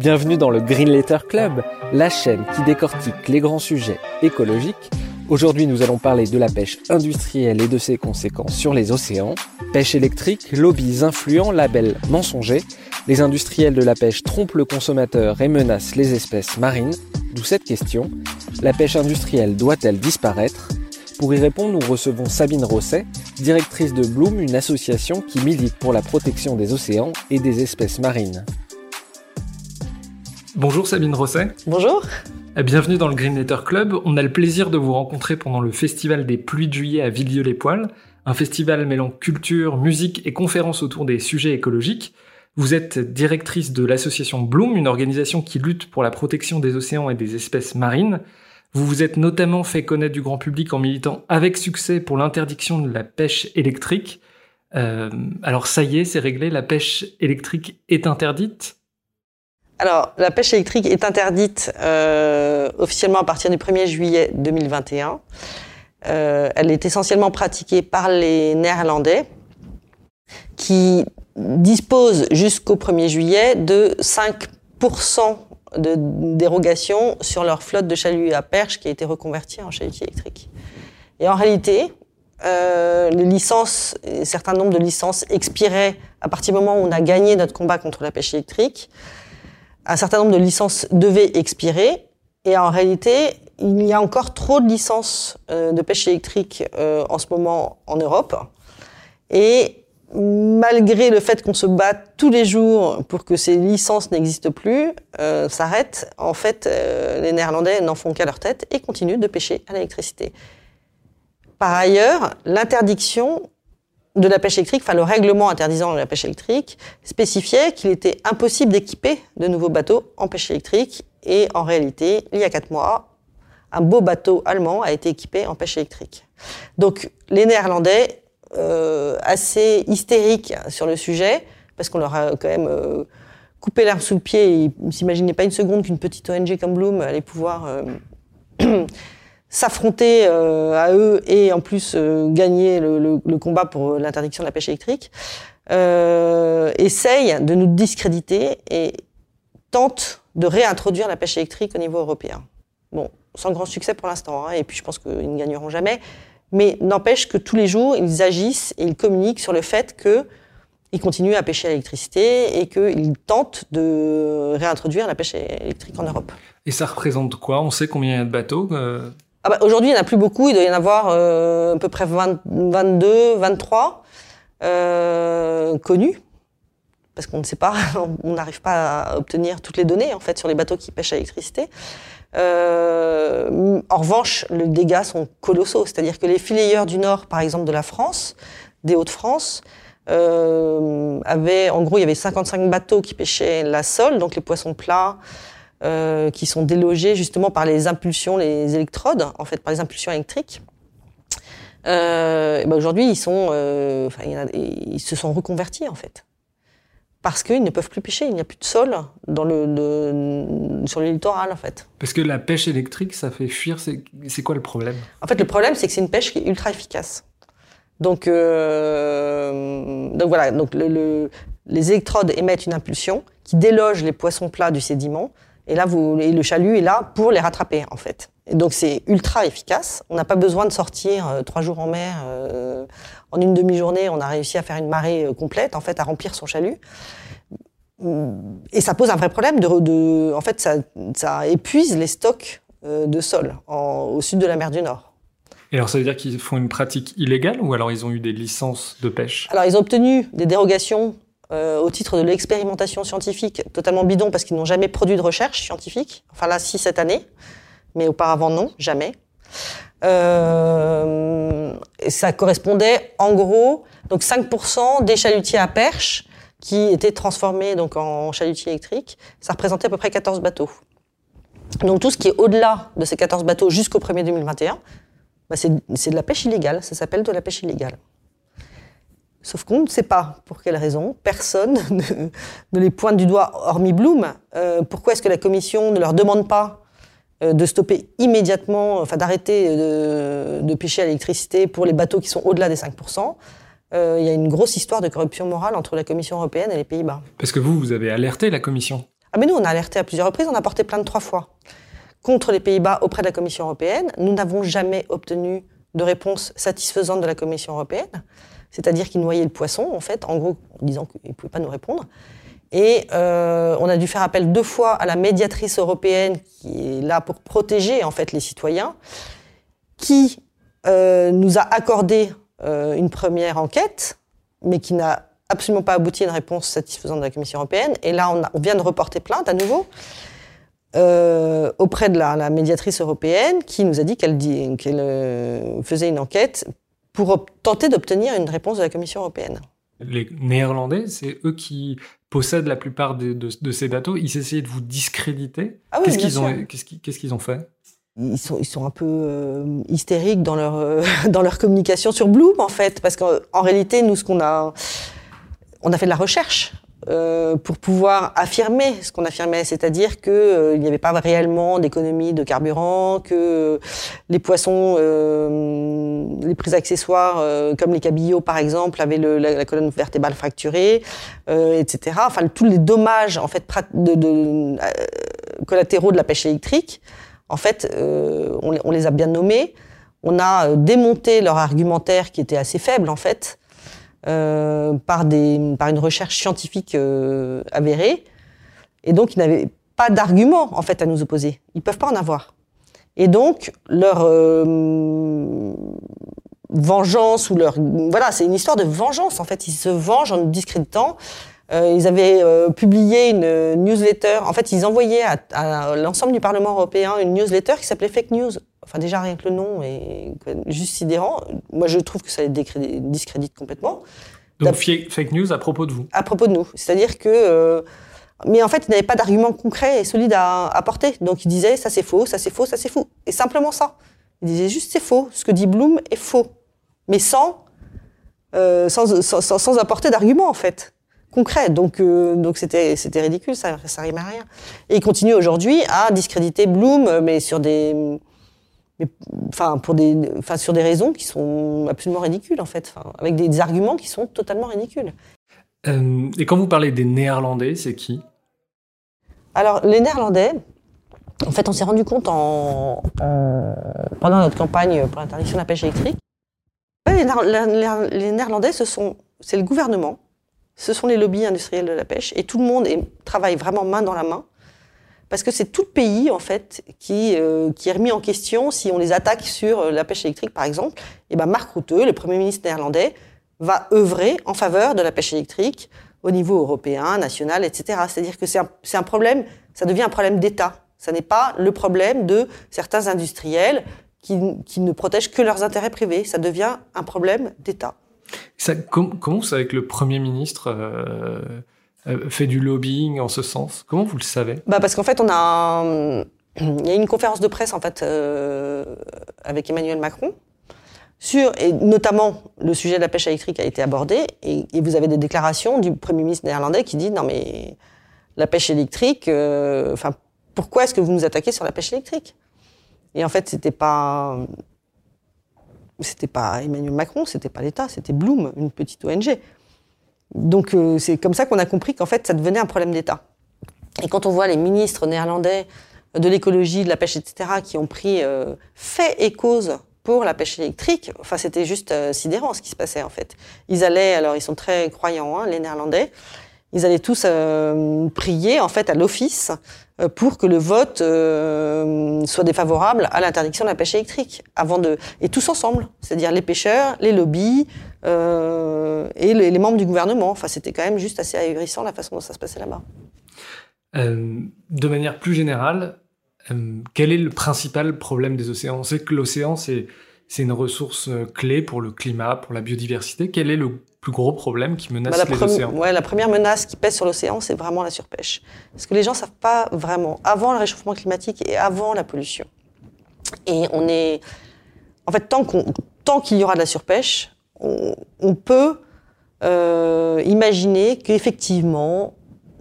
Bienvenue dans le Green Letter Club, la chaîne qui décortique les grands sujets écologiques. Aujourd'hui, nous allons parler de la pêche industrielle et de ses conséquences sur les océans. Pêche électrique, lobbies influents, labels mensongers. Les industriels de la pêche trompent le consommateur et menacent les espèces marines. D'où cette question. La pêche industrielle doit-elle disparaître? Pour y répondre, nous recevons Sabine Rosset, directrice de Bloom, une association qui milite pour la protection des océans et des espèces marines. Bonjour Sabine Rosset. Bonjour. Bienvenue dans le Green Letter Club. On a le plaisir de vous rencontrer pendant le Festival des Pluies de Juillet à Villieu-les-Poils, un festival mêlant culture, musique et conférences autour des sujets écologiques. Vous êtes directrice de l'association Bloom, une organisation qui lutte pour la protection des océans et des espèces marines. Vous vous êtes notamment fait connaître du grand public en militant avec succès pour l'interdiction de la pêche électrique. Euh, alors ça y est, c'est réglé, la pêche électrique est interdite alors, la pêche électrique est interdite euh, officiellement à partir du 1er juillet 2021. Euh, elle est essentiellement pratiquée par les Néerlandais qui disposent jusqu'au 1er juillet de 5% de dérogation sur leur flotte de chaluts à perche qui a été reconvertie en chalut électrique. Et en réalité, euh, les licences, un certain nombre de licences expiraient à partir du moment où on a gagné notre combat contre la pêche électrique un certain nombre de licences devaient expirer. Et en réalité, il y a encore trop de licences euh, de pêche électrique euh, en ce moment en Europe. Et malgré le fait qu'on se bat tous les jours pour que ces licences n'existent plus, euh, s'arrêtent, en fait, les Néerlandais n'en font qu'à leur tête et continuent de pêcher à l'électricité. Par ailleurs, l'interdiction de la pêche électrique, enfin le règlement interdisant la pêche électrique, spécifiait qu'il était impossible d'équiper de nouveaux bateaux en pêche électrique. Et en réalité, il y a quatre mois, un beau bateau allemand a été équipé en pêche électrique. Donc les Néerlandais, euh, assez hystériques sur le sujet, parce qu'on leur a quand même euh, coupé l'herbe sous le pied, ils ne s'imaginaient pas une seconde qu'une petite ONG comme Bloom allait pouvoir... Euh, s'affronter euh, à eux et en plus euh, gagner le, combat pour l'interdiction de la pêche électrique, euh, essaye de nous discréditer et tente de réintroduire la pêche électrique au niveau européen. Bon, sans grand succès pour l'instant, hein, et puis je pense qu'ils ne gagneront jamais, mais n'empêche que tous les jours, ils agissent et ils communiquent sur le fait que ils continuent à pêcher à l'électricité et qu'ils tentent de réintroduire la pêche électrique en Europe. Et ça représente quoi? On sait combien il y a de bateaux euh ah bah, Aujourd'hui, il n'y en a plus beaucoup. Il doit y en avoir euh, à peu près 20, 22, 23 euh, connus. Parce qu'on ne sait pas, on n'arrive pas à obtenir toutes les données en fait sur les bateaux qui pêchent à l'électricité. Euh, en revanche, les dégâts sont colossaux. C'est-à-dire que les fileyeurs du nord, par exemple de la France, des Hauts-de-France, euh, avaient, en gros, il y avait 55 bateaux qui pêchaient la sole, donc les poissons plats, euh, qui sont délogés justement par les impulsions, les électrodes, en fait, par les impulsions électriques. Euh, ben aujourd'hui, ils sont, euh, enfin, ils se sont reconvertis en fait, parce qu'ils ne peuvent plus pêcher. Il n'y a plus de sol dans le, de, sur le littoral en fait. Parce que la pêche électrique, ça fait fuir. C'est quoi le problème? En fait, le problème, c'est que c'est une pêche qui est ultra efficace. Donc, euh, donc voilà. Donc le, le, les électrodes émettent une impulsion qui déloge les poissons plats du sédiment et là, vous, et le chalut est là pour les rattraper, en fait. Et donc, c'est ultra efficace. On n'a pas besoin de sortir euh, trois jours en mer. Euh, en une demi-journée, on a réussi à faire une marée euh, complète, en fait, à remplir son chalut. Et ça pose un vrai problème. De, de en fait, ça, ça, épuise les stocks de sol en, au sud de la mer du Nord. Et alors, ça veut dire qu'ils font une pratique illégale ou alors ils ont eu des licences de pêche? Alors, ils ont obtenu des dérogations euh, au titre de l'expérimentation scientifique, totalement bidon parce qu'ils n'ont jamais produit de recherche scientifique. Enfin là, si cette année, mais auparavant non, jamais. Euh, ça correspondait en gros donc 5% des chalutiers à perche qui étaient transformés donc en chalutiers électriques. Ça représentait à peu près 14 bateaux. Donc tout ce qui est au-delà de ces 14 bateaux jusqu'au 1er 2021, bah, c'est de la pêche illégale. Ça s'appelle de la pêche illégale. Sauf qu'on ne sait pas pour quelle raison. Personne ne, les pointe du doigt, hormis Bloom. Euh, pourquoi est-ce que la Commission ne leur demande pas euh, de stopper immédiatement, enfin d'arrêter de, de, pêcher à l'électricité pour les bateaux qui sont au-delà des 5% euh, Il y a une grosse histoire de corruption morale entre la Commission européenne et les Pays-Bas. Parce que vous, vous avez alerté la Commission Ah mais nous, on a alerté à plusieurs reprises, on a porté plainte trois fois contre les Pays-Bas auprès de la Commission européenne. Nous n'avons jamais obtenu de réponse satisfaisante de la Commission européenne c'est-à-dire qu'il noyait le poisson, en fait, en gros, en disant qu'il ne pouvait pas nous répondre. Et euh, on a dû faire appel deux fois à la médiatrice européenne qui est là pour protéger en fait les citoyens, qui euh, nous a accordé euh, une première enquête, mais qui n'a absolument pas abouti à une réponse satisfaisante de la Commission européenne. Et là, on, vient de reporter plainte à nouveau auprès de la, médiatrice européenne, qui nous a dit qu'elle faisait une enquête pour tenter d'obtenir une réponse de la Commission européenne. Les Néerlandais, c'est eux qui possèdent la plupart de, de, ces bateaux. Ils essayaient de vous discréditer. Ah oui, qu'est-ce qu'ils ont, qu'est-ce qu'ils ont fait? Ils sont, ils sont un peu euh, hystériques dans leur, euh, dans leur communication sur Bloom, en fait. Parce qu'en réalité, nous, ce qu'on a, on a fait de la recherche. Euh, pour pouvoir affirmer ce qu'on affirmait, c'est-à-dire qu'il euh, n'y avait pas réellement d'économie de carburant, que les poissons, euh, les prises accessoires euh, comme les cabillots par exemple, avaient la, colonne vertébrale fracturée, etc. Enfin, tous les dommages en fait de, de collatéraux de la pêche électrique, en fait, on, on, les a bien nommés. On a démonté leur argumentaire qui était assez faible en fait. Euh, par, des, par une recherche scientifique euh, avérée. Et donc, ils n'avaient pas d'argument, en fait, à nous opposer. Ils peuvent pas en avoir. Et donc, leur euh, vengeance ou leur... Voilà, c'est une histoire de vengeance, en fait. Ils se vengent en nous discréditant. Euh, ils avaient euh, publié une newsletter. En fait, ils envoyaient à, à l'ensemble du Parlement européen une newsletter qui s'appelait Fake News. Enfin, déjà, rien que le nom est juste sidérant. Moi, je trouve que ça les discrédite complètement. Donc, fake news à propos de vous À propos de nous. C'est-à-dire que. Euh, mais en fait, ils n'avaient pas d'argument concret et solide à apporter. Donc, ils disaient ça c'est faux, ça c'est faux, ça c'est faux. Et simplement ça. Ils disaient juste c'est faux. Ce que dit Bloom est faux. Mais sans, euh, sans, sans, sans, apporter d'argument, en fait concret. Donc, euh, donc c'était, c'était ridicule, ça, ça rime à rien. Et ils continuent aujourd'hui à discréditer Bloom, mais sur des, mais, enfin, pour des, enfin, sur des raisons qui sont absolument ridicules, en fait, enfin, avec des, arguments qui sont totalement ridicules. Euh, et quand vous parlez des Néerlandais, c'est qui? Alors, les Néerlandais, en fait, on s'est rendu compte en, en, pendant notre campagne pour l'interdiction de la pêche électrique. Les, Néerlandais, ce sont, c'est le gouvernement, ce sont les lobbies industriels de la pêche, et tout le monde est, travaille vraiment main dans la main parce que c'est tout le pays en fait qui, euh, qui est remis en question si on les attaque sur euh, la pêche électrique par exemple. Et ben Mark Rutte, le premier ministre néerlandais, va œuvrer en faveur de la pêche électrique au niveau européen, national, etc. C'est-à-dire que c'est un, un problème, ça devient un problème d'État. Ça n'est pas le problème de certains industriels qui, qui, ne protègent que leurs intérêts privés. Ça devient un problème d'État. Com comment c'est avec le Premier ministre euh, fait du lobbying en ce sens. Comment vous le savez? Bah Parce qu'en fait, on a, il y a une conférence de presse en fait euh, avec Emmanuel Macron sur et notamment le sujet de la pêche électrique a été abordé et, et vous avez des déclarations du Premier ministre néerlandais qui dit non mais la pêche électrique, euh, enfin pourquoi est-ce que vous nous attaquez sur la pêche électrique? Et en fait, c'était pas c'était pas Emmanuel Macron, c'était pas l'État, c'était Bloom, une petite ONG. Donc euh, c'est comme ça qu'on a compris qu'en fait ça devenait un problème d'État. Et quand on voit les ministres néerlandais de l'écologie, de la pêche, etc., qui ont pris euh, fait et cause pour la pêche électrique, enfin c'était juste euh, sidérant ce qui se passait en fait. Ils allaient, alors ils sont très croyants, hein, les Néerlandais, ils allaient tous prier en fait à l'office pour que le vote euh, soit défavorable à l'interdiction de la pêche électrique, avant de et tous ensemble, c'est-à-dire les pêcheurs, les lobbies euh, et les, membres du gouvernement. Enfin, c'était quand même juste assez ahurissant la façon dont ça se passait là-bas. Euh, de manière plus générale, euh, quel est le principal problème des océans? On sait que l'océan c'est c'est une ressource euh, clé pour le climat, pour la biodiversité. Quel est le plus gros problème qui menace Bah, les premi- océans ouais, la première menace qui pèse sur l'océan, c'est vraiment la surpêche. Parce que les gens savent pas vraiment, avant le réchauffement climatique et avant la pollution. Et on est. En fait, tant qu'on- tant qu'il y aura de la surpêche, on, on peut euh, imaginer qu'effectivement,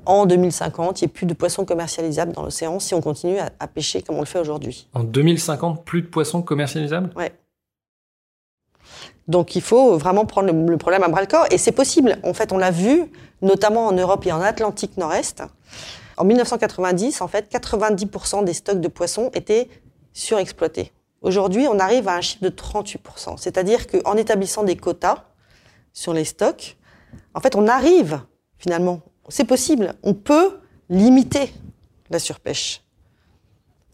en 2050, il n'y ait plus de poissons commercialisables dans l'océan si on continue à, à pêcher comme on le fait aujourd'hui. En 2050, plus de poissons commercialisables? Donc il faut vraiment prendre le, problème à bras le corps et c'est possible. En fait, on l'a vu, notamment en Europe et en Atlantique Nord-Est. En 1990, en fait, 90% des stocks de poissons étaient surexploités. Aujourd'hui, on arrive à un chiffre de 38%. C'est-à-dire qu'en établissant des quotas sur les stocks, en fait, on arrive finalement, c'est possible, on peut limiter la surpêche.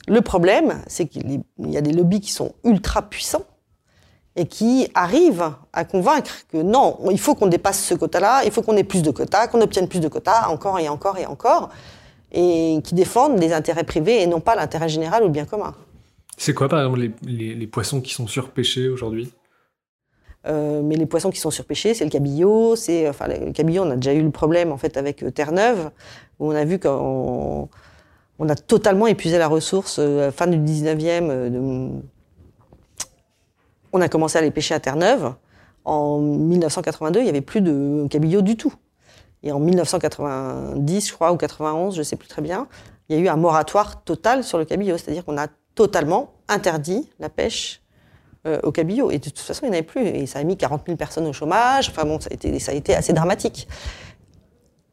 Le problème, c'est qu'il y a des lobbies qui sont ultra puissants et qui arrivent à convaincre que non, il faut qu'on dépasse ce quota-là, il faut qu'on ait plus de quotas, qu'on obtienne plus de quotas, encore et encore et encore, et qui défendent les intérêts privés et non pas l'intérêt général ou le bien commun. C'est quoi, par exemple, les, les- les poissons qui sont surpêchés aujourd'hui? Euh, mais les poissons qui sont surpêchés, c'est le cabillaud. C'est enfin le cabillaud, on a déjà eu le problème en fait avec euh, Terre-Neuve, où on a vu qu'on on a totalement épuisé la ressource euh, fin du 19e. euh, de- On a commencé à les pêcher à Terre-Neuve. En 1982, il n'y avait plus de cabillaud du tout. Et en 1990, je crois, ou 91, je ne sais plus très bien, il y a eu un moratoire total sur le cabillaud. C'est-à-dire qu'on a totalement interdit la pêche euh, au cabillaud. Et de toute façon, il n'y en avait plus. Et ça a mis 40 000 personnes au chômage. Enfin bon, ça a été, assez dramatique.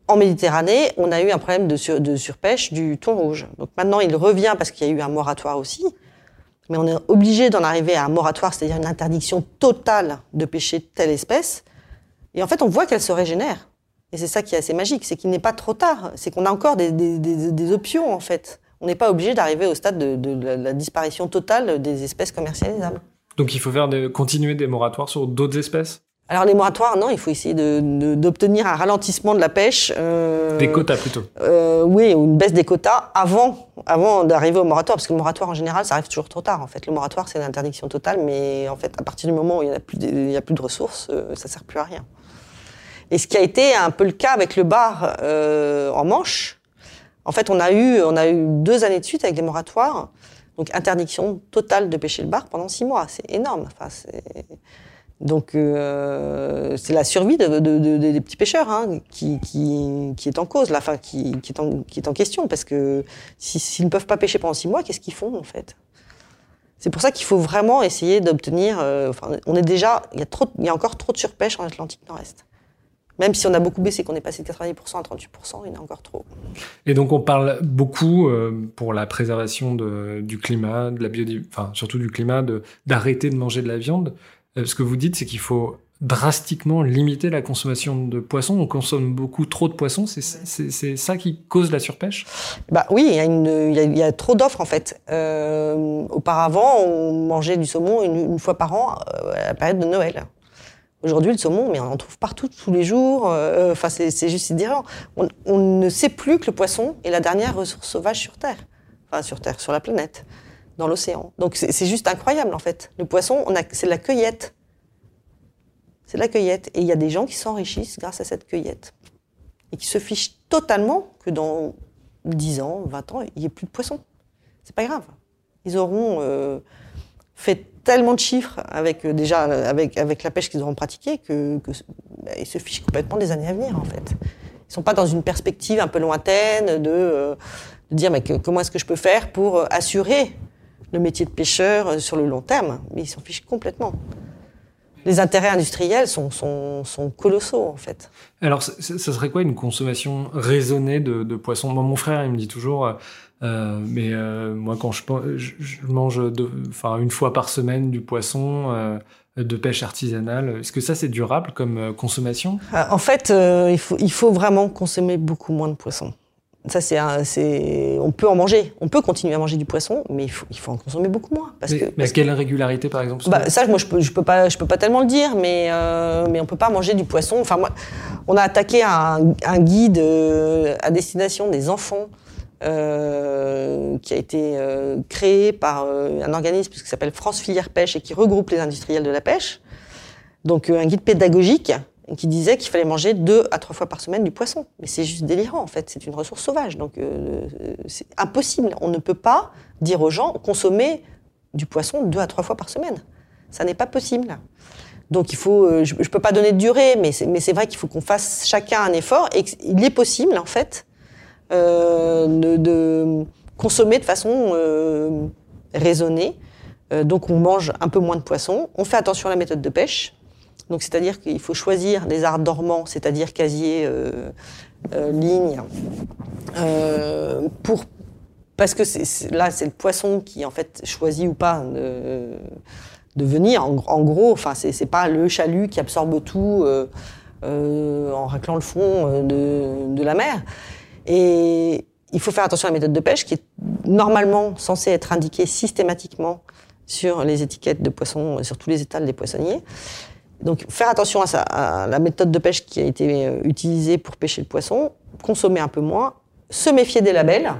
En Méditerranée, on a eu un problème de surpêche du thon rouge. Donc maintenant, il revient parce qu'il y a eu un moratoire aussi. Mais on est obligé d'en arriver à un moratoire, c'est-à-dire une interdiction totale de pêcher telle espèce. Et en fait, on voit qu'elle se régénère. Et c'est ça qui est assez magique, c'est qu'il n'est pas trop tard. C'est qu'on a encore des, options, en fait. On n'est pas obligé d'arriver au stade de, la, disparition totale des espèces commercialisables. Donc il faut faire continuer des moratoires sur d'autres espèces? Alors les moratoires, non, il faut essayer de- de- d'obtenir un ralentissement de la pêche. euh, Des quotas plutôt. euh, oui, ou une baisse des quotas avant, avant d'arriver au moratoire, parce que le moratoire en général, ça arrive toujours trop tard. En fait, le moratoire c'est l'interdiction totale, mais en fait, à partir du moment où il n'y a plus, de, il y a plus de ressources, euh, ça sert plus à rien. Et ce qui a été un peu le cas avec le bar euh, en Manche, en fait, on a eu, on a eu deux années de suite avec des moratoires, donc interdiction totale de pêcher le bar pendant six mois. C'est énorme. Enfin, c'est donc euh, c'est la survie de, de- de- des petits pêcheurs hein, qui, est en cause, enfin, qui, est en, question, parce que si- s'ils ne peuvent pas pêcher pendant six mois, qu'est-ce qu'ils font en fait? C'est pour ça qu'il faut vraiment essayer d'obtenir. euh, on est déjà, il y a encore trop de surpêche en Atlantique Nord-Est. Même si on a beaucoup baissé, qu'on est passé de 90% à 38%, il y en a encore trop. Et donc on parle beaucoup euh, pour la préservation du climat, surtout du climat, d'arrêter de, manger de la viande. Euh, ce que vous dites, c'est qu'il faut drastiquement limiter la consommation de poissons. On consomme beaucoup trop de poissons. C'est ça qui cause la surpêche? Bah oui, il y a, une, il y a, il y a trop d'offres en fait. Euh, auparavant, on mangeait du saumon une, une fois par an euh, à la période de Noël. Aujourd'hui, le saumon, mais on en trouve partout, tous les jours. Enfin, c'est c'est juste sidérant. On, on ne sait plus que le poisson est la dernière ressource sauvage sur Terre. Enfin, sur Terre, sur la planète, dans l'océan. Donc, c'est juste incroyable, en fait. Le poisson, c'est de la cueillette. C'est de la cueillette. Et il y a des gens qui s'enrichissent grâce à cette cueillette. Et qui se fichent totalement que dans 10 ans, 20 ans, il n'y ait plus de poissons. C'est pas grave. Ils auront euh, fait tellement de chiffres avec euh, déjà avec, avec la pêche qu'ils auront pratiquée que, bah, ils se fichent complètement des années à venir en fait. Ils sont pas dans une perspective un peu lointaine de, euh, dire mais comment est-ce que je peux faire pour assurer le métier de pêcheur euh, sur le long terme. Mais ils s'en fichent complètement. Les intérêts industriels sont, sont, sont colossaux en fait. Alors, ça serait quoi une consommation raisonnée de, de poissons? Moi, Mon frère, il me dit toujours, euh, euh, mais euh, moi, quand je, je, je mange de, enfin, une fois par semaine du poisson euh, de pêche artisanale, est-ce que ça, c'est durable comme euh, consommation? En fait, euh, il, faut, il faut vraiment consommer beaucoup moins de poissons. Ça, c'est, un- c'est, on peut en manger, on peut continuer à manger du poisson, mais il faut, il faut en consommer beaucoup moins. Parce mais, que, mais parce que- quelle régularité, par exemple bah, ça, moi, je peux, je peux pas, je peux pas tellement le dire, mais, euh, mais on peut pas manger du poisson. Enfin, moi, on a attaqué un, un guide euh, à destination des enfants euh, qui a été euh, créé par euh, un organisme qui s'appelle France Filière Pêche et qui regroupe les industriels de la pêche. Donc un guide pédagogique qui disait qu'il fallait manger deux à trois fois par semaine du poisson. Mais c'est juste délirant en fait, c'est une ressource sauvage. Donc c'est impossible. On ne peut pas dire aux gens consommer du poisson deux à trois fois par semaine. Ça n'est pas possible. Donc il faut, je ne peux pas donner de durée, mais c'est vrai qu'il faut qu'on fasse chacun un effort et il est possible en fait euh, de, consommer de façon euh, raisonnée. Euh, donc on mange un peu moins de poissons. On fait attention à la méthode de pêche. Donc c'est-à-dire qu'il faut choisir des arts dormants, c'est-à-dire casier, ligne, pour parce que là c'est le poisson qui en fait choisit ou pas de, venir. En, gros, enfin c'est pas le chalut qui absorbe tout en raclant le fond de, de la mer. Et il faut faire attention à la méthode de pêche qui est normalement censée être indiquée systématiquement sur les étiquettes de poissons, sur tous les étals des poissonniers. Donc faire attention à, la méthode de pêche qui a été euh, utilisée pour pêcher le poisson, consommer un peu moins, se méfier des labels.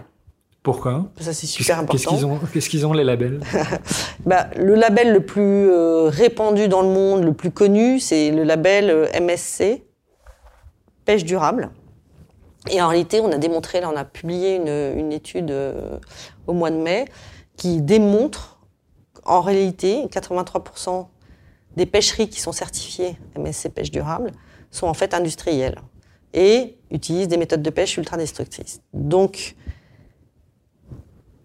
Pourquoi? Ça c'est super important. Qu'est-ce qu'ils ont, les labels? Bah, Le label le plus euh, répandu dans le monde, le plus connu, c'est le label euh, MSC, pêche durable. Et en réalité, on a démontré, là, on a publié une, une étude euh, au mois de mai qui démontre, en réalité, 83% des pêcheries qui sont certifiées MSC pêche durable sont en fait industrielles et utilisent des méthodes de pêche ultra destructrices. Donc,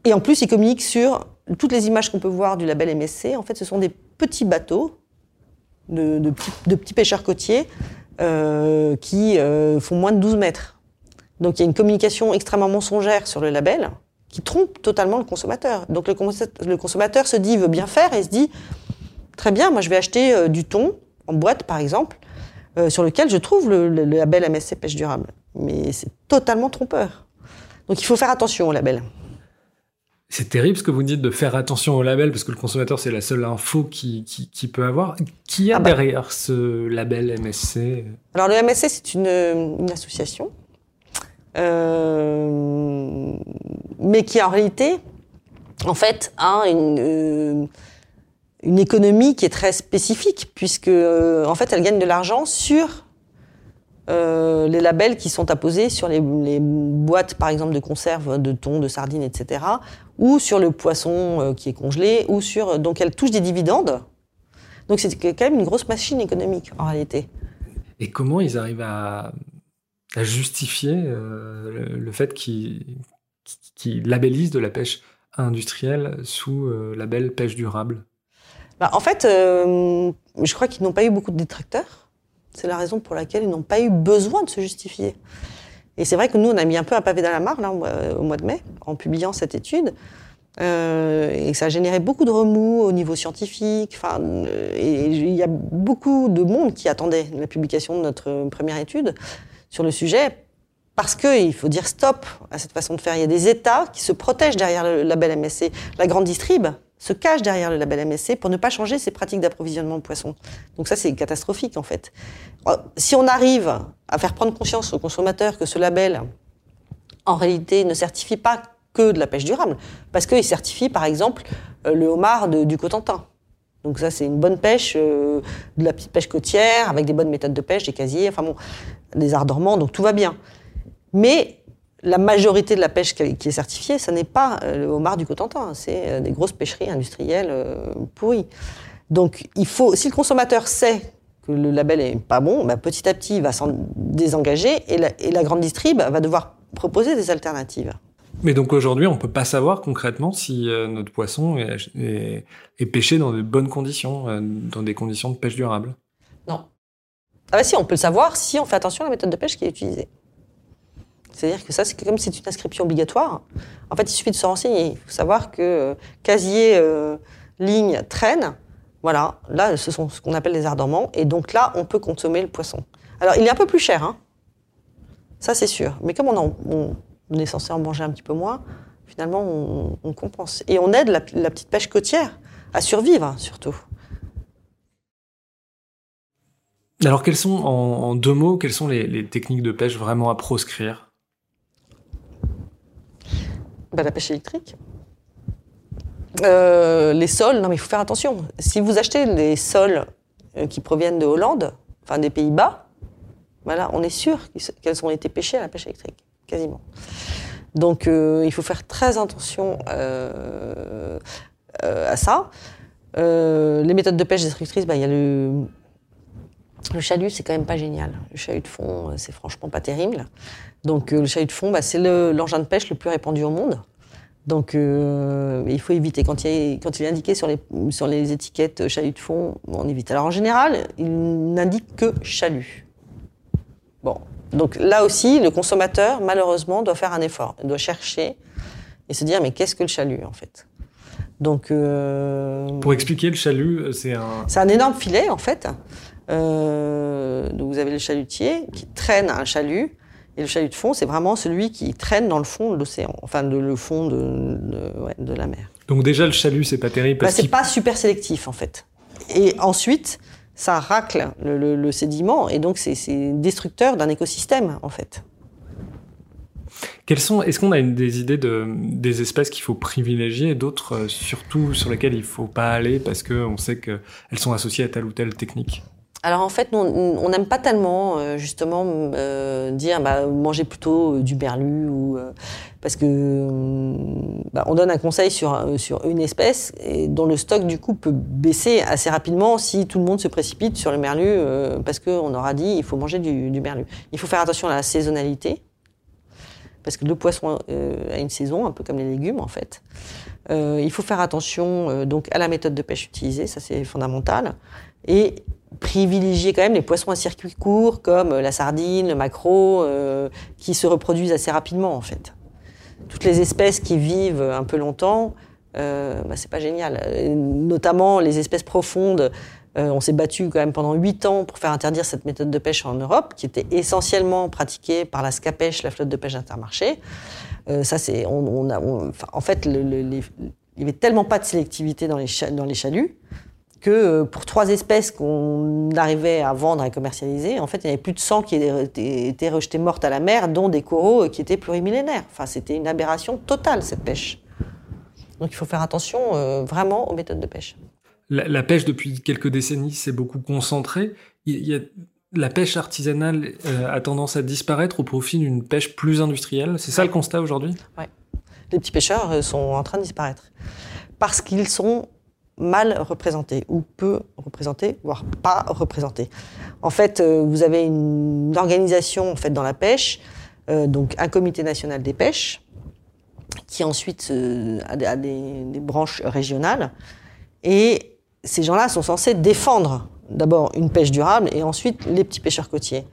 et en plus, ils communiquent sur toutes les images qu'on peut voir du label MSC. En fait, ce sont des petits bateaux de, petits pêcheurs côtiers euh, qui euh, font moins de 12 mètres. Donc il y a une communication extrêmement mensongère sur le label qui trompe totalement le consommateur. Donc le consommateur se dit, veut bien faire et se dit, très bien, moi je vais acheter euh, du thon en boîte par exemple, euh, sur lequel je trouve le, label MSC pêche durable. Mais c'est totalement trompeur. Donc il faut faire attention au label. C'est terrible ce que vous dites de faire attention au label parce que le consommateur c'est la seule info qu'il qui, peut avoir. Qui a ah bah. derrière ce label MSC Alors le MSC c'est une, une association euh, mais qui en réalité, en fait, a une, euh, une économie qui est très spécifique, puisque euh, en fait, elle gagne de l'argent sur les labels qui sont apposés sur les, boîtes, par exemple, de conserve, de thon, de sardines, etc., ou sur le poisson qui est congelé, ou sur donc elle touche des dividendes. Donc c'est quand même une grosse machine économique en réalité. Et comment ils arrivent à justifier euh, le, fait qu'ils labellisent de la pêche industrielle sous euh, label pêche durable? Bah, En fait, euh, je crois qu'ils n'ont pas eu beaucoup de détracteurs. C'est la raison pour laquelle ils n'ont pas eu besoin de se justifier. Et c'est vrai que nous, on a mis un peu un pavé dans la mare là, au mois de mai, en publiant cette étude. et ça a généré beaucoup de remous au niveau scientifique. Enfin, et il y a beaucoup de monde qui attendait la publication de notre première étude sur le sujet parce qu'il faut dire stop à cette façon de faire. Il y a des États qui se protègent derrière le label MSC. La grande distrib se cache derrière le label MSC pour ne pas changer ses pratiques d'approvisionnement de poissons. Donc ça, c'est catastrophique en fait. Euh, si on arrive à faire prendre conscience aux consommateurs que ce label, en réalité, ne certifie pas que de la pêche durable, parce qu'il certifie par exemple euh, le homard du Cotentin. Donc ça, c'est une bonne pêche, euh, de la petite pêche côtière, avec des bonnes méthodes de pêche, des casiers, enfin bon, des arts dormants, donc tout va bien. Mais la majorité de la pêche qui est certifiée, ce n'est pas euh, le homard du Cotentin, c'est euh, des grosses pêcheries industrielles pourries. Donc il faut, si le consommateur sait que le label est pas bon, bah, petit à petit il va s'en désengager et la, et la grande distrib va devoir proposer des alternatives. Mais donc aujourd'hui, on peut pas savoir concrètement si euh, notre poisson est, pêché dans de bonnes conditions, euh, dans des conditions de pêche durable? Non. Ah bah si, on peut le savoir si on fait attention à la méthode de pêche qui est utilisée. C'est-à-dire que ça, c'est comme c'est une inscription obligatoire. En fait, il suffit de se renseigner. Il faut savoir que euh, casier, ligne, traîne, voilà, là, ce sont ce qu'on appelle les ardements. Et donc là, on peut consommer le poisson. Alors, il est un peu plus cher, hein. Ça, c'est sûr. Mais comme on, est censé en manger un petit peu moins, finalement, on, compense. Et on aide la, petite pêche côtière à survivre, surtout. Alors, quelles sont, en, deux mots, quelles sont les, techniques de pêche vraiment à proscrire? Bah, La pêche électrique. Euh, les sols, non mais il faut faire attention. Si vous achetez les sols euh, qui proviennent de Hollande, enfin des Pays-Bas, voilà, on est sûr qu'elles ont été pêchées à la pêche électrique, quasiment. Donc euh, il faut faire très attention à ça. les méthodes de pêche destructrices, bah, il y a le, le chalut, c'est quand même pas génial. Le chalut de fond, c'est franchement pas terrible. Donc le chalut de fond, bah, c'est l'engin de pêche le plus répandu au monde. Donc, euh, il faut éviter. Quand il, quand il est indiqué sur les, sur les étiquettes chalut de fond, on évite. Alors, en général, il n'indique que chalut. Bon. Donc, là aussi, le consommateur, malheureusement, doit faire un effort. Il doit chercher et se dire, mais qu'est-ce que le chalut, en fait? Donc. Euh, Pour expliquer, le chalut, c'est un. C'est un énorme filet, en fait. Euh, donc, vous avez le chalutier qui traîne un chalut et le chalut de fond, c'est vraiment celui qui traîne dans le fond de l'océan, enfin de, le fond de, de, la mer. Donc déjà le chalut, c'est pas terrible. Bah, c'est pas super sélectif en fait. Et ensuite, ça racle le, le sédiment et donc c'est destructeur d'un écosystème en fait. Quels sont Est-ce qu'on a une, des idées de des espèces qu'il faut privilégier et d'autres euh, surtout sur lesquelles il faut pas aller parce qu'on sait qu'elles sont associées à telle ou telle technique? Alors en fait, on n'aime pas tellement euh, justement euh, dire bah, manger plutôt euh, du berlu ou parce que bah, on donne un conseil sur sur une espèce et dont le stock du coup peut baisser assez rapidement si tout le monde se précipite sur le merlu parce qu'on aura dit il faut manger du, du merlu. Il faut faire attention à la saisonnalité parce que le poisson a une saison un peu comme les légumes en fait. il faut faire attention donc à la méthode de pêche utilisée, ça c'est fondamental et privilégier quand même les poissons à circuit court comme la sardine, le maquereau, euh, qui se reproduisent assez rapidement en fait. Toutes les espèces qui vivent un peu longtemps, euh, bah, c'est pas génial. notamment les espèces profondes. Euh, on s'est battu quand même pendant huit ans pour faire interdire cette méthode de pêche en Europe, qui était essentiellement pratiquée par la SCAPECH, la flotte de pêche intermarché. Euh, ça, c'est, on, en fait, il n'y avait tellement pas de sélectivité dans les, dans les chaluts que euh, pour trois espèces qu'on arrivait à vendre et commercialiser, en fait, il y avait plus de 100 qui étaient rejetées mortes à la mer, dont des coraux euh, qui étaient plurimillénaires. Enfin, c'était une aberration totale, cette pêche. Donc il faut faire attention euh, vraiment aux méthodes de pêche. La, pêche, depuis quelques décennies, s'est beaucoup concentrée. Il y a, la pêche artisanale a tendance à disparaître au profit d'une pêche plus industrielle. C'est ça le constat aujourd'hui? Oui. Les petits pêcheurs sont en train de disparaître. Parce qu'ils sont mal représentés ou peu représentés, voire pas représentés. En fait, euh, vous avez une organisation en fait dans la pêche, euh, donc un comité national des pêches, qui ensuite euh, a, des, branches régionales, et ces gens-là sont censés défendre d'abord une pêche durable et ensuite les petits pêcheurs côtiers.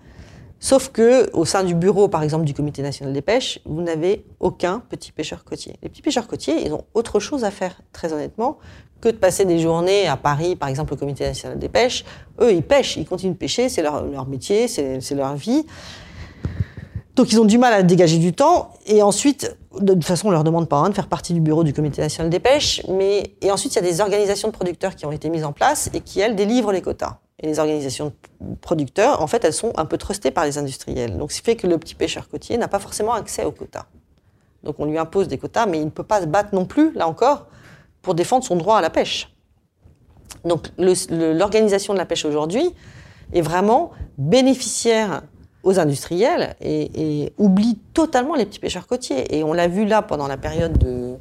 Sauf que au sein du bureau, par exemple, du Comité national des pêches, vous n'avez aucun petit pêcheur côtier. Les petits pêcheurs côtiers, ils ont autre chose à faire, très honnêtement, que de passer des journées à Paris, par exemple, au Comité national des pêches. Eux, ils pêchent, ils continuent de pêcher, c'est leur, métier, c'est leur vie. Donc ils ont du mal à dégager du temps. Et ensuite, de toute façon, on leur demande pas hein, de faire partie du bureau du Comité national des pêches. Mais et ensuite, il y a des organisations de producteurs qui ont été mises en place et qui elles délivrent les quotas et les organisations producteurs, en fait, elles sont un peu trustées par les industriels. Donc, ce qui fait que le petit pêcheur côtier n'a pas forcément accès aux quotas. Donc, on lui impose des quotas, mais il ne peut pas se battre non plus, là encore, pour défendre son droit à la pêche. Donc, l'organisation de la pêche aujourd'hui est vraiment bénéficiaire aux industriels et, oublie totalement les petits pêcheurs côtiers. Et on l'a vu là pendant la période de,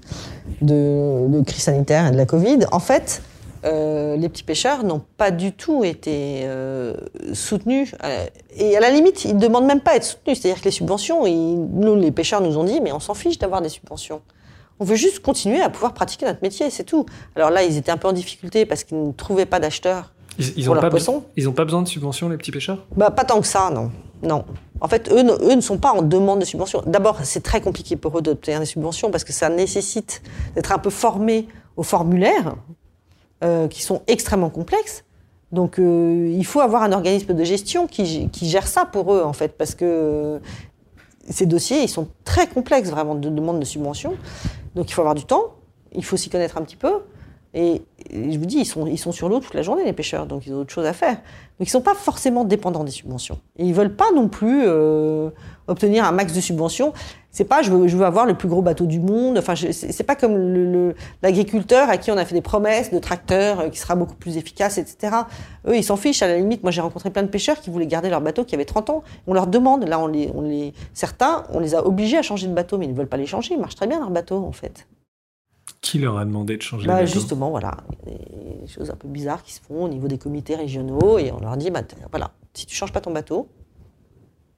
de, de crise sanitaire et de la Covid. En fait, euh, les petits pêcheurs n'ont pas du tout été euh, soutenus. Euh, et à la limite, ils ne demandent même pas à être soutenus. C'est-à-dire que les subventions, nous, les pêcheurs nous ont dit, mais on s'en fiche d'avoir des subventions. On veut juste continuer à pouvoir pratiquer notre métier, c'est tout. Alors là, ils étaient un peu en difficulté parce qu'ils ne trouvaient pas d'acheteurs ils, pour leurs poissons. Ils n'ont pas besoin de subventions, les petits pêcheurs? Bah, Pas tant que ça, non. Non. En fait, eux, eux ne sont pas en demande de subventions. D'abord, c'est très compliqué pour eux d'obtenir des subventions parce que ça nécessite d'être un peu formé au formulaire euh, qui sont extrêmement complexes. Donc euh, il faut avoir un organisme de gestion qui, gère ça pour eux, en fait, parce que ces dossiers, ils sont très complexes, vraiment, de demande de subvention. Donc il faut avoir du temps, il faut s'y connaître un petit peu. Et, je vous dis, ils sont, ils sont sur l'eau toute la journée, les pêcheurs, donc ils ont autre chose à faire. Donc ils sont pas forcément dépendants des subventions. Et ils veulent pas non plus euh, obtenir un max de subventions. C'est pas, je veux, je veux avoir le plus gros bateau du monde. Enfin, c'est pas comme le- le- l'agriculteur à qui on a fait des promesses de tracteur euh, qui sera beaucoup plus efficace, etc. Eux, ils s'en fichent. À la limite, moi, j'ai rencontré plein de pêcheurs qui voulaient garder leur bateau qui avait 30 ans. On leur demande, là, on les, on les, certains, on les a obligés à changer de bateau, mais ils ne veulent pas les changer. Ils marchent très bien leur bateau, en fait. Qui leur a demandé de changer Bah, de bateau? justement, voilà, des choses un peu bizarres qui se font au niveau des comités régionaux et on leur dit, bah, voilà, si tu changes pas ton bateau,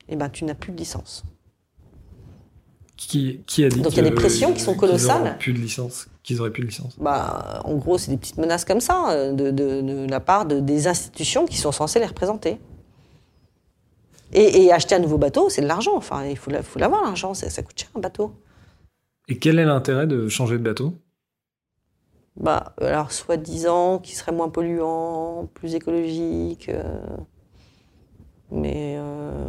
eh ben, tu n'as plus de licence. Qui, qui a dit Donc, il y a des pressions qui sont qu'ils colossales. auraient plus de licence, qu'ils auraient plus de licence. Bah, en gros, c'est des petites menaces comme ça euh, de, de- de la part de, des institutions qui sont censées les représenter. Et, et acheter un nouveau bateau, c'est de l'argent. Enfin, il faut faut l'avoir, l'argent. Ça, ça coûte cher, un bateau. Et quel est l'intérêt de changer de bateau? Bah, alors, soi-disant, qui serait moins polluant, plus écologique, euh, mais euh,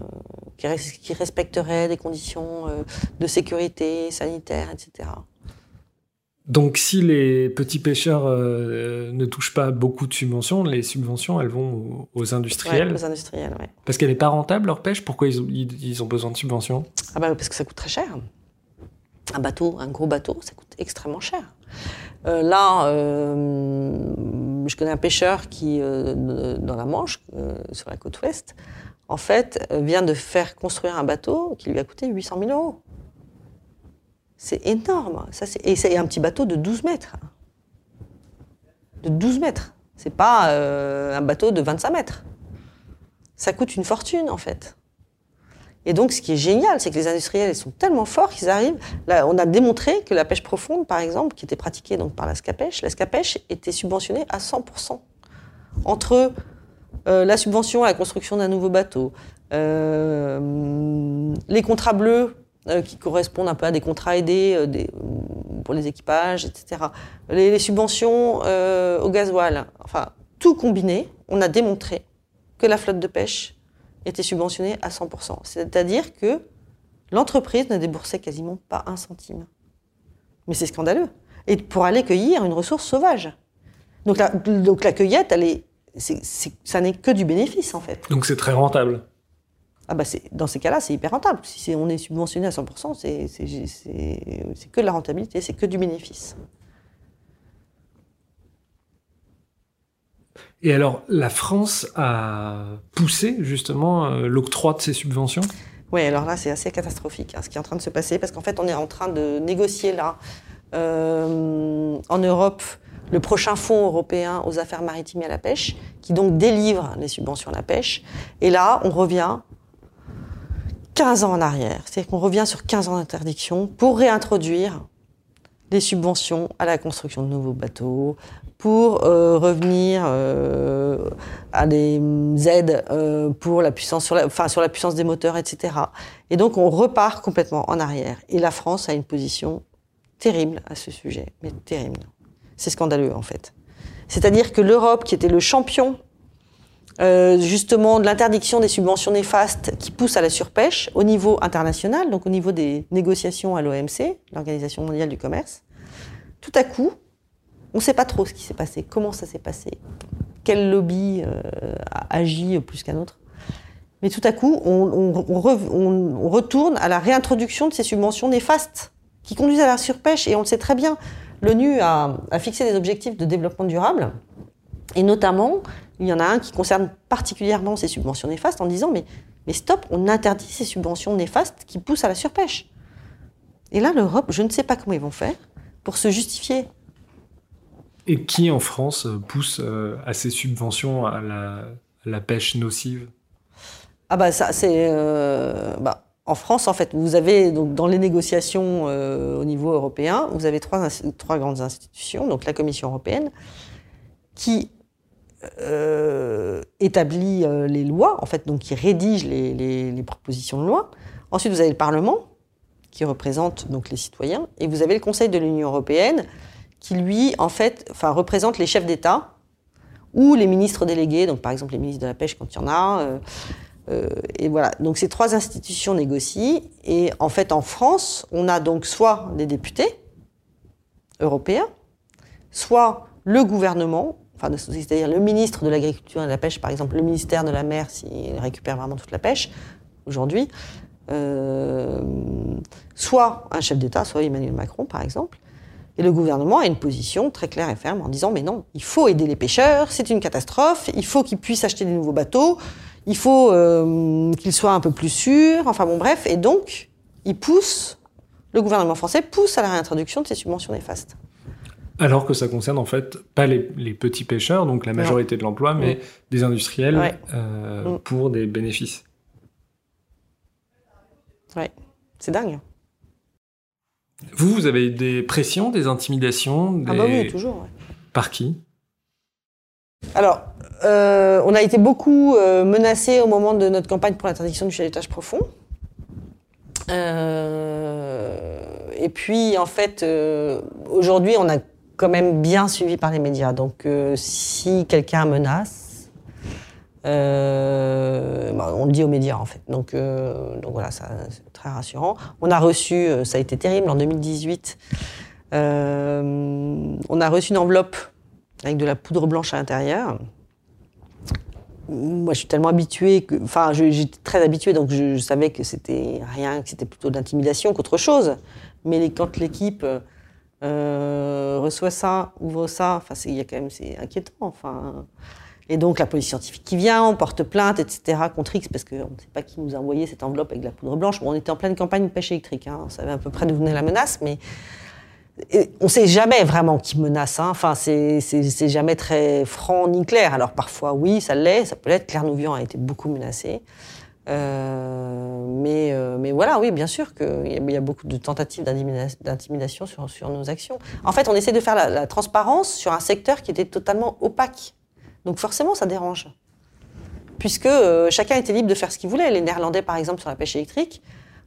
qui, res- qui respecterait des conditions euh, de sécurité sanitaire, etc. Donc, si les petits pêcheurs euh, ne touchent pas beaucoup de subventions, les subventions, elles vont aux, industriels. Ouais, aux industriels, ouais. Parce qu'elle n'est pas rentable, leur pêche Pourquoi ils ont, ils, ils ont besoin de subventions? Ah bah parce que ça coûte très cher. Un bateau, un gros bateau, ça coûte extrêmement cher. Euh, là, euh, je connais un pêcheur qui, dans la Manche, sur la côte ouest, en fait, euh, vient de faire construire un bateau qui lui a coûté 800 000 euros. C'est énorme. Ça, c'est- et c'est un petit bateau de 12 mètres. De 12 mètres. C'est pas euh, un bateau de 25 mètres. Ça coûte une fortune, en fait. Et donc, ce qui est génial, c'est que les industriels sont tellement forts qu'ils arrivent. On a démontré que la pêche profonde, par exemple, qui était pratiquée donc par la Scapèche, la Scapèche était subventionnée à 100%. Entre euh, la subvention à la construction d'un nouveau bateau, euh, les contrats bleus euh, qui correspondent un peu à des contrats aidés pour les équipages, etc. Les, subventions au gasoil, enfin, tout combiné, on a démontré que la flotte de pêche était subventionnée à 100%. C'est-à-dire que l'entreprise ne déboursait quasiment pas un centime. Mais c'est scandaleux. Et pour aller cueillir une ressource sauvage. Donc la cueillette, elle est, c'est- c'est- ça n'est que du bénéfice en fait. Donc, c'est très rentable. Ah bah c'est, dans ces cas-là, c'est hyper rentable. Si c'est- on est subventionné à 100%, c'est, c'est, c'est- c'est que de la rentabilité, c'est que du bénéfice. Et alors, la France a poussé justement euh, l'octroi de ces subventions? Oui, alors là, c'est assez catastrophique hein, ce qui est en train de se passer, parce qu'en fait, on est en train de négocier là, euh, en Europe, le prochain fonds européen aux affaires maritimes et à la pêche, qui donc délivre les subventions à la pêche. Et là, on revient 15 ans en arrière. C'est-à-dire qu'on revient sur 15 ans d'interdiction pour réintroduire des subventions à la construction de nouveaux bateaux, pour euh, revenir euh, à des aides euh, pour la puissance sur la, sur la puissance des moteurs, etc. Et donc on repart complètement en arrière. Et la France a une position terrible à ce sujet, mais terrible. C'est scandaleux en fait. C'est-à-dire que l'Europe, qui était le champion euh, justement de l'interdiction des subventions néfastes qui poussent à la surpêche au niveau international, donc au niveau des négociations à l'OMC, l'Organisation mondiale du commerce, tout à coup, on ne sait pas trop ce qui s'est passé, comment ça s'est passé, quel lobby euh, a agi plus qu'un autre. Mais tout à coup, on, retourne à la réintroduction de ces subventions néfastes qui conduisent à la surpêche. Et on le sait très bien, l'ONU a, a fixé des objectifs de développement durable. Et notamment, il y en a un qui concerne particulièrement ces subventions néfastes en disant mais, mais stop, on interdit ces subventions néfastes qui poussent à la surpêche. Et là, l'Europe, je ne sais pas comment ils vont faire pour se justifier. Et qui en France pousse euh, à ces subventions à la, à la pêche nocive? Ah bah ça c'est euh, bah, en France en fait vous avez donc dans les négociations euh, au niveau européen vous avez trois grandes institutions donc la Commission européenne qui euh, établit euh, les lois en fait donc qui rédige les, les- les propositions de loi. Ensuite vous avez le Parlement qui représente donc les citoyens et vous avez le Conseil de l'Union européenne qui lui en fait enfin représente les chefs d'État ou les ministres délégués donc par exemple les ministres de la pêche quand il y en a euh, et voilà, donc ces trois institutions négocient. Et en fait, en France, on a donc soit des députés européens, soit le gouvernement, enfin, c'est-à-dire le ministre de l'Agriculture et de la Pêche, par exemple, le ministère de la Mer, s'il récupère vraiment toute la pêche, aujourd'hui, euh, soit un chef d'État, soit Emmanuel Macron, par exemple, et le gouvernement a une position très claire et ferme en disant mais non, il faut aider les pêcheurs, c'est une catastrophe, il faut qu'ils puissent acheter des nouveaux bateaux, il faut euh, qu'ils soient un peu plus sûrs, enfin bon bref, et donc il pousse, le gouvernement français pousse à la réintroduction de ces subventions néfastes. Alors que ça concerne en fait pas les, petits pêcheurs, donc la majorité de l'emploi, mais mm. des industriels euh, mm. pour des bénéfices. Ouais, c'est dingue. Vous, vous avez des pressions, des intimidations Ah bah oui, toujours. Par qui? Alors, euh, on a été beaucoup euh, menacés au moment de notre campagne pour l'interdiction du chalutage profond. Euh, et puis, en fait, aujourd'hui, on a quand même bien suivi par les médias. Donc, si quelqu'un menace, bah, on le dit aux médias en fait. Donc, donc voilà, c'est très rassurant. On a reçu, ça a été terrible en 2018. on a reçu une enveloppe avec de la poudre blanche à l'intérieur. Moi, je suis tellement habituée, que, enfin, j'étais très habituée, donc je, savais que c'était rien, que c'était plutôt de l'intimidation qu'autre chose. Mais quand l'équipe reçoit ça, ouvre ça, enfin, il quand même, c'est inquiétant. Enfin, et donc la police scientifique qui vient, on porte plainte, etc. contre X, parce qu'on ne sait pas qui nous a envoyé cette enveloppe avec de la poudre blanche. Bon, on était en pleine campagne pêche électrique, hein. on savait à peu près d'où venait la menace, mais on ne sait jamais vraiment qui menace. Hein. Enfin, c'est jamais très franc ni clair. Alors parfois, oui, ça l'est, ça peut l'être. Claire a été beaucoup menacée. Euh, mais, euh, mais voilà, oui, bien sûr qu'il y, a beaucoup de tentatives d'intimidation sur, nos actions. En fait, on essaie de faire la, la transparence sur un secteur qui était totalement opaque. Donc forcément, ça dérange. Puisque euh, chacun était libre de faire ce qu'il voulait. Les Néerlandais, par exemple, sur la pêche électrique,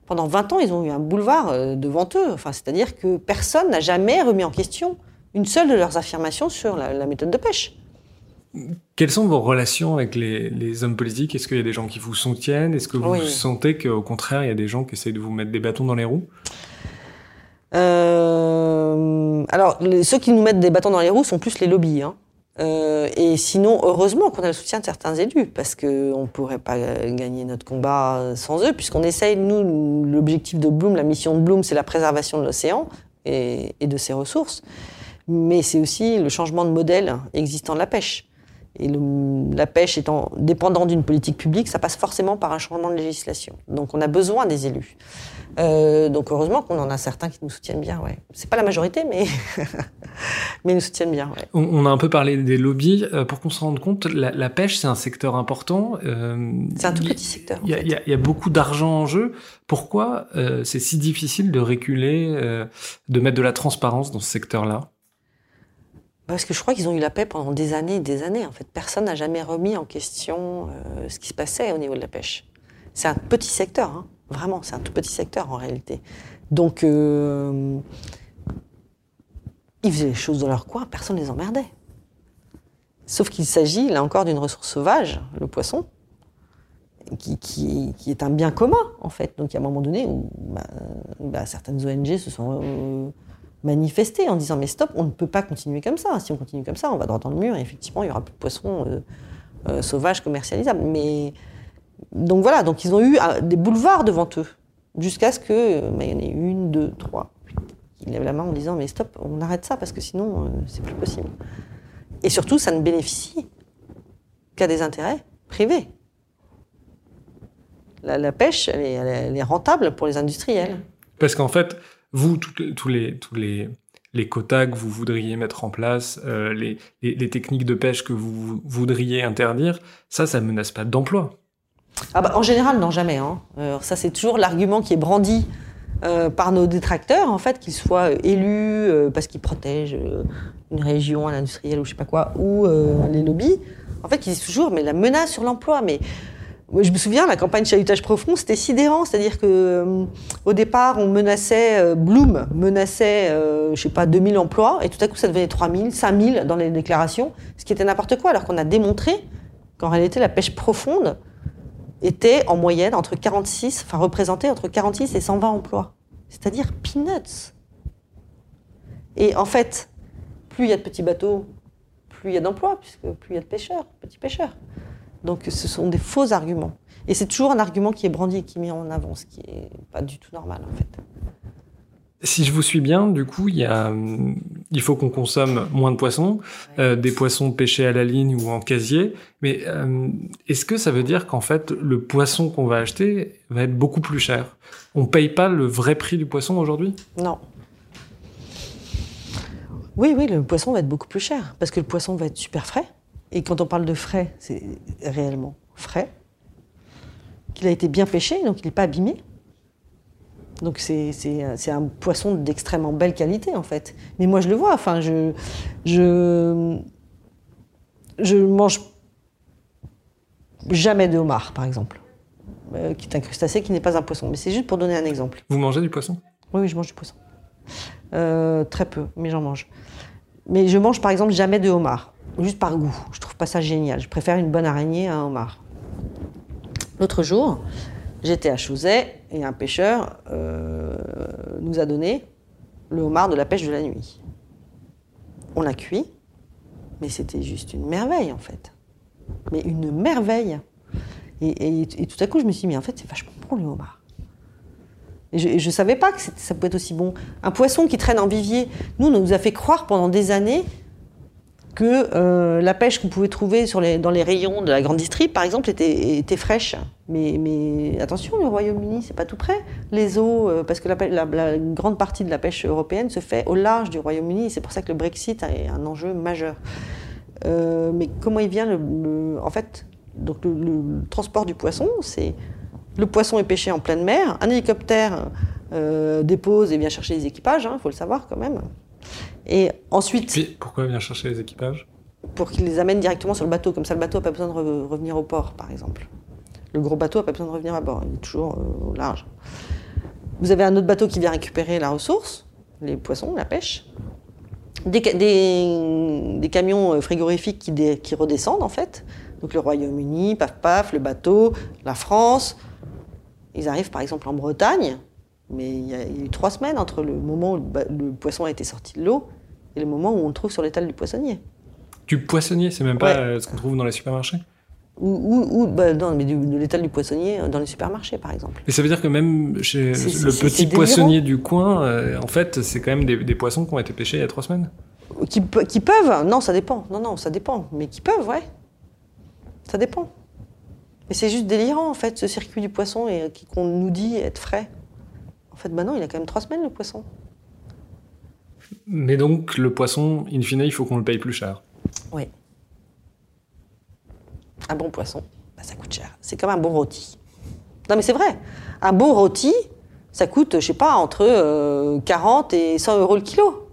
pendant 20 ans, ils ont eu un boulevard euh, devant eux. Enfin, C'est-à-dire que personne n'a jamais remis en question une seule de leurs affirmations sur la, méthode de pêche. Quelles sont vos relations avec les, hommes politiques? Est-ce qu'il y a des gens qui vous soutiennent? Est-ce que vous sentez qu'au contraire, il y a des gens qui essayent de vous mettre des bâtons dans les roues? Euh, Alors, ceux qui nous mettent des bâtons dans les roues sont plus les lobbies. Hein. Euh, et sinon, heureusement qu'on a le soutien de certains élus, parce qu'on ne pourrait pas gagner notre combat sans eux, puisqu'on essaye, nous, l'objectif de Bloom, la mission de Bloom, c'est la préservation de l'océan et, de ses ressources, mais c'est aussi le changement de modèle existant de la pêche. Et la pêche étant dépendant d'une politique publique, ça passe forcément par un changement de législation. Donc on a besoin des élus. Euh, donc heureusement qu'on en a certains qui nous soutiennent bien. Ouais. C'est pas la majorité, mais mais ils nous soutiennent bien. Ouais. On, a un peu parlé des lobbies. Euh, pour qu'on se rende compte, la, pêche c'est un secteur important. Euh, c'est un tout petit secteur. Il y, y, a beaucoup d'argent en jeu. Pourquoi c'est si difficile de reculer, de mettre de la transparence dans ce secteur-là? Parce que je crois qu'ils ont eu la paix pendant des années et des années. En fait, personne n'a jamais remis en question ce qui se passait au niveau de la pêche. C'est un petit secteur. Hein. Vraiment, c'est un tout petit secteur en réalité. Donc, euh, ils faisaient les choses dans leur coin, personne ne les emmerdait. Sauf qu'il s'agit, là encore, d'une ressource sauvage, le poisson, qui, est un bien commun, en fait. Donc, il y a un moment donné où bah, bah, certaines ONG se sont euh, manifestées en disant Mais stop, on ne peut pas continuer comme ça. Si on continue comme ça, on va droit dans le mur et effectivement, il n'y aura plus de poissons euh, sauvages commercialisables. Mais donc voilà, donc ils ont eu euh, des boulevards devant eux, jusqu'à ce que, euh, il y en ait une, deux, trois, qui lèvent la main en disant mais stop, on arrête ça parce que sinon euh, c'est plus possible. Et surtout, ça ne bénéficie qu'à des intérêts privés. La, pêche, elle est, rentable pour les industriels. Parce qu'en fait, vous, tous les, tous les, les quotas que vous voudriez mettre en place, les, les, techniques de pêche que vous voudriez interdire, ça, ça menace pas d'emploi. Ah bah, en général, non, jamais. Hein. Euh, ça, c'est toujours l'argument qui est brandi euh, par nos détracteurs, en fait, qu'ils soient élus euh, parce qu'ils protègent une région, un industriel ou je sais pas quoi, ou les lobbies. En fait, ils disent toujours, mais la menace sur l'emploi, mais je me souviens, la campagne chalutage profond, c'était sidérant. C'est-à-dire que au départ, on menaçait, Bloom menaçait, je sais pas, 2000 emplois, et tout à coup, ça devenait 3000, 5000 dans les déclarations, ce qui était n'importe quoi, alors qu'on a démontré qu'en réalité, la pêche profonde, était en moyenne entre 46, enfin représentait entre 46 et 120 emplois. C'est-à-dire peanuts. Et en fait, plus il y a de petits bateaux, plus il y a d'emplois, puisque plus il y a de pêcheurs, petits pêcheurs. Donc ce sont des faux arguments. Et c'est toujours un argument qui est brandi et qui est mis en avant, ce qui n'est pas du tout normal en fait. Si je vous suis bien, du coup, il, y a, il faut qu'on consomme moins de poissons, euh, des poissons pêchés à la ligne ou en casier. Mais euh, est-ce que ça veut dire qu'en fait, le poisson qu'on va acheter va être beaucoup plus cher? On paye pas le vrai prix du poisson aujourd'hui? Non. Oui, oui, le poisson va être beaucoup plus cher parce que le poisson va être super frais. Et quand on parle de frais, c'est réellement frais. Qu'il a été bien pêché, donc il n'est pas abîmé. Donc c'est un poisson d'extrêmement belle qualité en fait. Mais moi je le vois, enfin je, je, je mange jamais de homard par exemple, euh, qui est un crustacé qui n'est pas un poisson. Mais c'est juste pour donner un exemple. Vous mangez du poisson? Oui, oui, je mange du poisson. Euh, très peu, mais j'en mange. Mais je mange par exemple jamais de homard, juste par goût. Je trouve pas ça génial. Je préfère une bonne araignée à un homard. L'autre jour, J'étais à Chauzet et un pêcheur euh, nous a donné le homard de la pêche de la nuit. On l'a cuit, mais c'était juste une merveille en fait. Mais une merveille. Et, tout à coup, je me suis dit, mais en fait, c'est vachement bon le homard. Et je ne savais pas que ça pouvait être aussi bon. Un poisson qui traîne en vivier, nous, on nous a fait croire pendant des années que euh, la pêche qu'on pouvait trouver dans les rayons de la grande distrib, par exemple, était, fraîche. Mais, attention, le Royaume-Uni, c'est pas tout près. Les eaux, euh, parce que la, la, grande partie de la pêche européenne se fait au large du Royaume-Uni. C'est pour ça que le Brexit est un enjeu majeur. Euh, mais comment il vient le, En fait, donc le, transport du poisson, c'est le poisson est pêché en pleine mer, un hélicoptère dépose et vient chercher les équipages, il hein, faut le savoir quand même. Et ensuite. pourquoi vient chercher les équipages? Pour qu'ils les amènent directement sur le bateau. Comme ça, le bateau n'a pas besoin de revenir au port, par exemple. Le gros bateau n'a pas besoin de revenir à bord. Il est toujours euh, au large. Vous avez un autre bateau qui vient récupérer la ressource, les poissons, la pêche. Des, des, camions euh, frigorifiques qui, qui, redescendent, en fait. Donc le Royaume-Uni, paf paf, le bateau, la France. Ils arrivent par exemple en Bretagne. Mais il y, a, eu trois semaines entre le moment où le, poisson a été sorti de l'eau et le moment où on le trouve sur l'étal du poissonnier. Du poissonnier, c'est même pas euh, ce qu'on trouve dans les supermarchés ou, ou, bah, non, mais de l'étal du poissonnier euh, dans les supermarchés, par exemple. Et ça veut dire que même chez le petit poissonnier du coin, euh, en fait, c'est quand même des, poissons qui ont été pêchés il y a trois semaines qui, qui, peuvent Non, ça dépend. Non, non, ça dépend. Mais qui peuvent, ouais. Ça dépend. Mais c'est juste délirant, en fait, ce circuit du poisson et qu'on nous dit être frais. En fait, maintenant, il a quand même trois semaines, le poisson. Mais donc, le poisson, in fine, il faut qu'on le paye plus cher. Oui. Un bon poisson, bah, ça coûte cher. C'est comme un bon rôti. Non, mais c'est vrai. Un bon rôti, ça coûte, je sais pas, entre 40 euh, et 100 euros le kilo.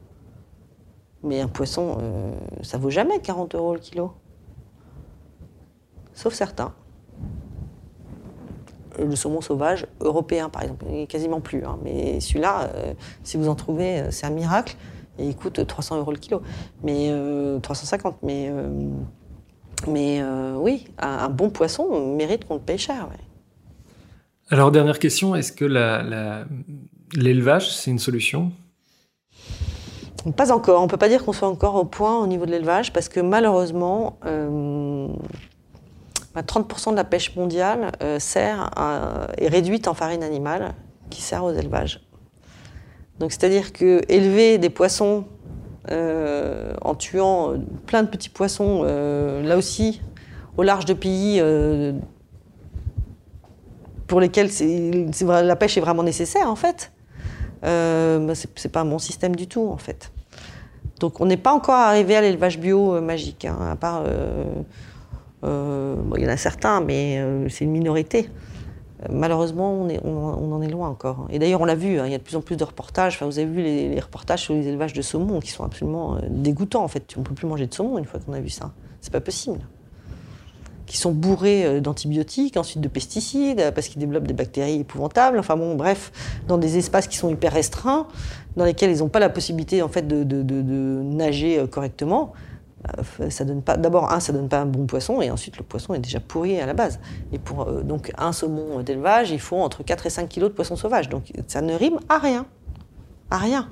Mais un poisson, euh, ça vaut jamais 40 euros le kilo. Sauf certains le saumon sauvage européen, par exemple. Il quasiment plus. Hein. Mais celui-là, euh, si vous en trouvez, euh, c'est un miracle. Et il coûte 300 euros le kilo. Mais 350. Euh, mais, mais oui, un, bon poisson mérite qu'on le paye cher. Alors, dernière question, est-ce que l'élevage, c'est une solution? Pas encore. On ne peut pas dire qu'on soit encore au point au niveau de l'élevage parce que malheureusement, 30% de la pêche mondiale euh, sert est réduite en farine animale qui sert aux élevages. Donc c'est-à-dire que élever des poissons euh, en tuant plein de petits poissons, euh, là aussi au large de pays pour lesquels la pêche est vraiment nécessaire en fait, bah, c'est pas un bon système du tout en fait. Donc on n'est pas encore arrivé à l'élevage bio magique, hein, à part euh, il y en a certains, mais euh, c'est une minorité. Malheureusement, on, en est loin encore. Et d'ailleurs, on l'a vu, hein, il y a de plus en plus de reportages. Vous avez vu les, reportages sur les élevages de saumon qui sont absolument euh, dégoûtants. En fait, on ne peut plus manger de saumon une fois qu'on a vu ça. C'est pas possible. Qui sont bourrés d'antibiotiques, ensuite de pesticides, parce qu'ils développent des bactéries épouvantables. Enfin bon, bref, dans des espaces qui sont hyper restreints, dans lesquels ils n'ont pas la possibilité en fait de nager correctement. Euh, ça donne pas. D'abord, un, ça donne pas un bon poisson, et ensuite le poisson est déjà pourri à la base. Et pour euh, donc un saumon d'élevage, il faut entre 4 et 5 kilos de poisson sauvage. Donc ça ne rime à rien, à rien.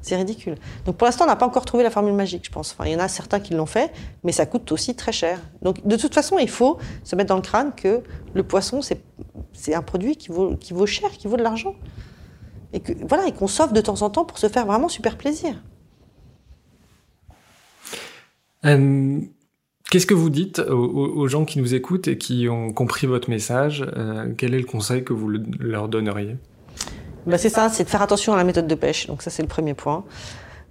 C'est ridicule. Donc pour l'instant, on n'a pas encore trouvé la formule magique, je pense. Il y en a certains qui l'ont fait, mais ça coûte aussi très cher. Donc de toute façon, il faut se mettre dans le crâne que le poisson, c'est un produit qui vaut, qui vaut cher, qui vaut de l'argent. Et que voilà, et qu'on s'offre de temps en temps pour se faire vraiment super plaisir. Euh, qu'est-ce que vous dites aux, gens qui nous écoutent et qui ont compris votre message euh, Quel est le conseil que vous leur donneriez? Bah C'est ça, c'est de faire attention à la méthode de pêche. Donc ça, c'est le premier point.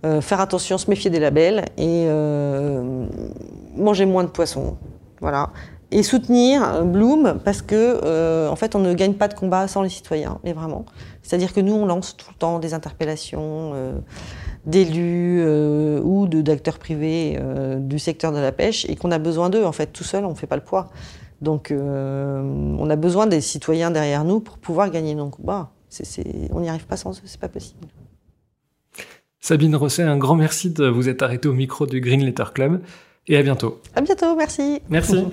Euh, faire attention, se méfier des labels et manger moins de poissons. Voilà. Et soutenir Bloom parce que, en fait, on ne gagne pas de combat sans les citoyens, mais vraiment. C'est-à-dire que nous, on lance tout le temps des interpellations d'élus euh, ou d'acteurs privés euh, du secteur de la pêche et qu'on a besoin d'eux. En fait, tout seul, on ne fait pas le poids. Donc, euh, on a besoin des citoyens derrière nous pour pouvoir gagner nos combats. on n'y arrive pas sans eux, c'est pas possible. Sabine Rosset, un grand merci de vous être arrêté au micro du Green Letter Club et à bientôt. À bientôt, merci. Merci.